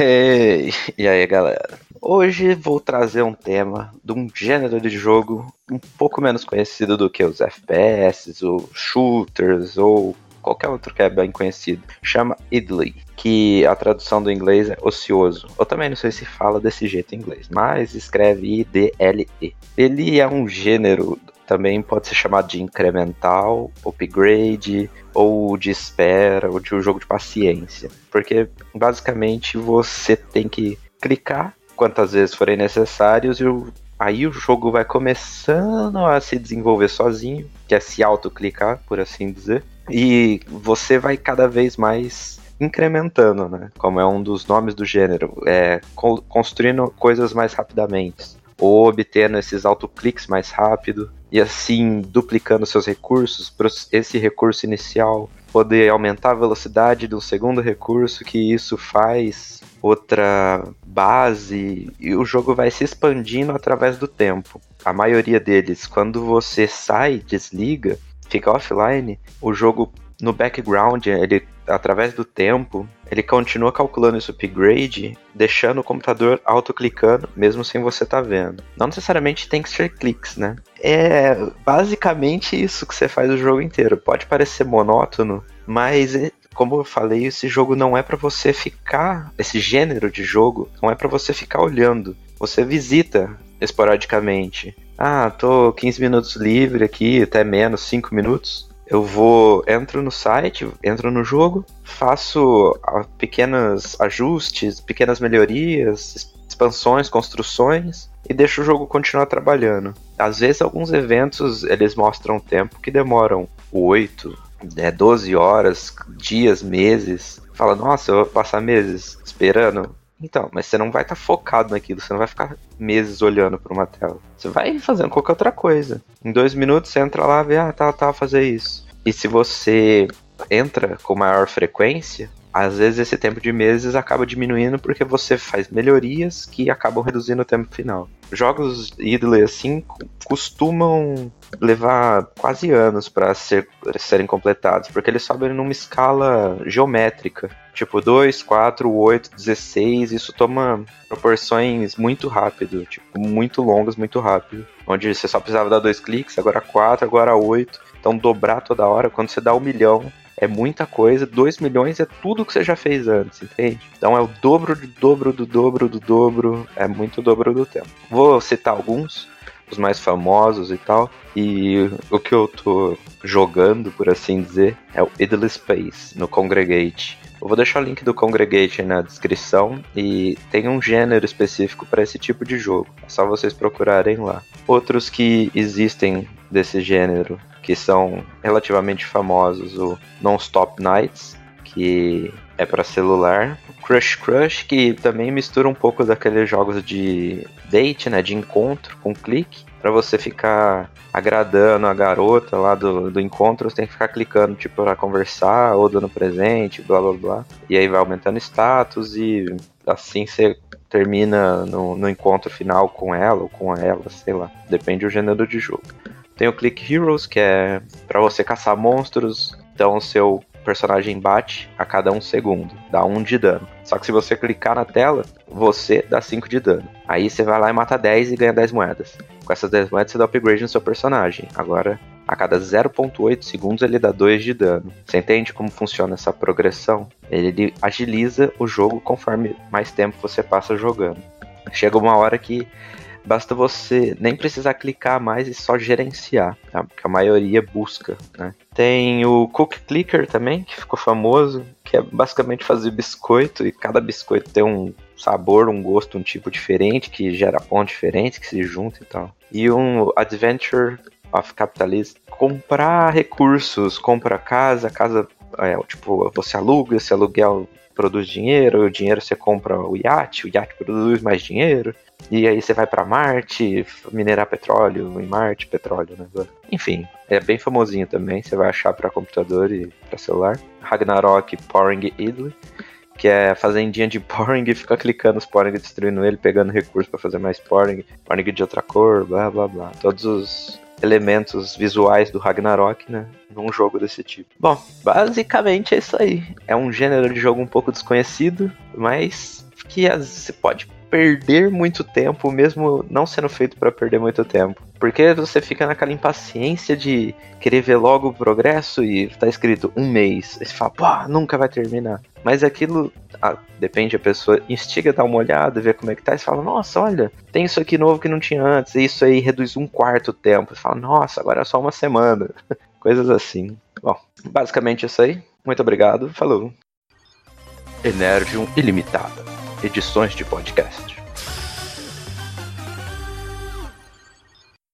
Hey, e aí, galera? Hoje vou trazer um tema de um gênero de jogo um pouco menos conhecido do que os FPS, ou shooters, ou qualquer outro que é bem conhecido. Chama idly, que a tradução do inglês é ocioso. Eu também não sei se fala desse jeito em inglês, mas escreve I-D-L-E. Ele é um gênero também pode ser chamado de incremental, upgrade, ou de espera, ou de um jogo de paciência. Porque basicamente você tem que clicar quantas vezes forem necessários e o, aí o jogo vai começando a se desenvolver sozinho, que é se autoclicar, por assim dizer. E você vai cada vez mais incrementando, né? Como é um dos nomes do gênero, é construindo coisas mais rapidamente ou obtendo esses autoclicks mais rápido e assim duplicando seus recursos para esse recurso inicial poder aumentar a velocidade do segundo recurso que isso faz outra base e o jogo vai se expandindo através do tempo. A maioria deles, quando você sai, desliga, fica offline, o jogo no background, ele através do tempo, ele continua calculando esse upgrade, deixando o computador autoclicando, mesmo sem você estar tá vendo. Não necessariamente tem que ser cliques, né? É basicamente isso que você faz o jogo inteiro. Pode parecer monótono, mas é, como eu falei, esse jogo não é para você ficar, esse gênero de jogo não é para você ficar olhando. Você visita esporadicamente. Ah, tô 15 minutos livre aqui, até menos, 5 minutos eu vou entro no site, entro no jogo, faço ah, pequenos ajustes, pequenas melhorias, expansões, construções e deixo o jogo continuar trabalhando. Às vezes alguns eventos eles mostram tempo que demoram 8, né, 12 horas, dias, meses. Fala, nossa, eu vou passar meses esperando. Então, mas você não vai estar tá focado naquilo, você não vai ficar meses olhando para uma tela. Você vai fazendo qualquer outra coisa. Em dois minutos você entra lá, vê, ah, tá, tá, fazer isso. E se você entra com maior frequência, às vezes esse tempo de meses acaba diminuindo porque você faz melhorias que acabam reduzindo o tempo final. Jogos idle assim costumam levar quase anos para ser, serem completados, porque eles sobem numa escala geométrica, tipo 2, 4, 8, 16, isso toma proporções muito rápido, tipo muito longas, muito rápido, onde você só precisava dar dois cliques, agora 4, agora 8, então dobrar toda hora, quando você dá um milhão, é muita coisa. 2 milhões é tudo que você já fez antes, entende? Então é o dobro do dobro do dobro do dobro. É muito dobro do tempo. Vou citar alguns, os mais famosos e tal. E o que eu tô jogando, por assim dizer, é o Idle Space no Congregate. Eu vou deixar o link do Congregate na descrição e tem um gênero específico para esse tipo de jogo. É só vocês procurarem lá. Outros que existem desse gênero que são relativamente famosos, o Non-Stop Nights, que é para celular, Crush Crush, que também mistura um pouco daqueles jogos de date, né, de encontro com clique, para você ficar agradando a garota lá do, do encontro, você tem que ficar clicando tipo para conversar ou dando presente, blá blá blá. E aí vai aumentando status e assim você termina no, no encontro final com ela ou com ela, sei lá, depende do gênero de jogo. Tem o Click Heroes, que é para você caçar monstros. Então o seu personagem bate a cada um segundo, dá um de dano. Só que se você clicar na tela, você dá 5 de dano. Aí você vai lá e mata 10 e ganha 10 moedas. Com essas 10 moedas você dá upgrade no seu personagem. Agora, a cada 0.8 segundos ele dá 2 de dano. Você entende como funciona essa progressão? Ele agiliza o jogo conforme mais tempo você passa jogando. Chega uma hora que basta você nem precisar clicar mais e só gerenciar, tá? a maioria busca. Né? Tem o Cook Clicker também, que ficou famoso, que é basicamente fazer biscoito e cada biscoito tem um sabor, um gosto, um tipo diferente, que gera pontos diferentes, que se juntam e tal. E um Adventure of Capitalism, comprar recursos, compra casa, casa, é, tipo, você aluga, esse aluguel produz dinheiro, o dinheiro você compra o iate, o iate produz mais dinheiro. E aí você vai para Marte, minerar petróleo em Marte, petróleo, né? Enfim, é bem famosinho também, você vai achar para computador e para celular. Ragnarok Poring Idle, que é fazendinha de Poring ficar clicando os Poring, destruindo ele, pegando recursos para fazer mais Poring, Poring de outra cor, blá blá blá. Todos os elementos visuais do Ragnarok, né? Num jogo desse tipo. Bom, basicamente é isso aí. É um gênero de jogo um pouco desconhecido, mas que você pode perder muito tempo, mesmo não sendo feito para perder muito tempo. Porque você fica naquela impaciência de querer ver logo o progresso e tá escrito um mês. E você fala, pô, nunca vai terminar. Mas aquilo, ah, depende, a pessoa instiga a dar uma olhada, ver como é que tá, e fala, nossa, olha, tem isso aqui novo que não tinha antes, e isso aí reduz um quarto o tempo. E fala, nossa, agora é só uma semana. Coisas assim. Bom, basicamente isso aí. Muito obrigado, falou. Energium Ilimitada edições de podcast.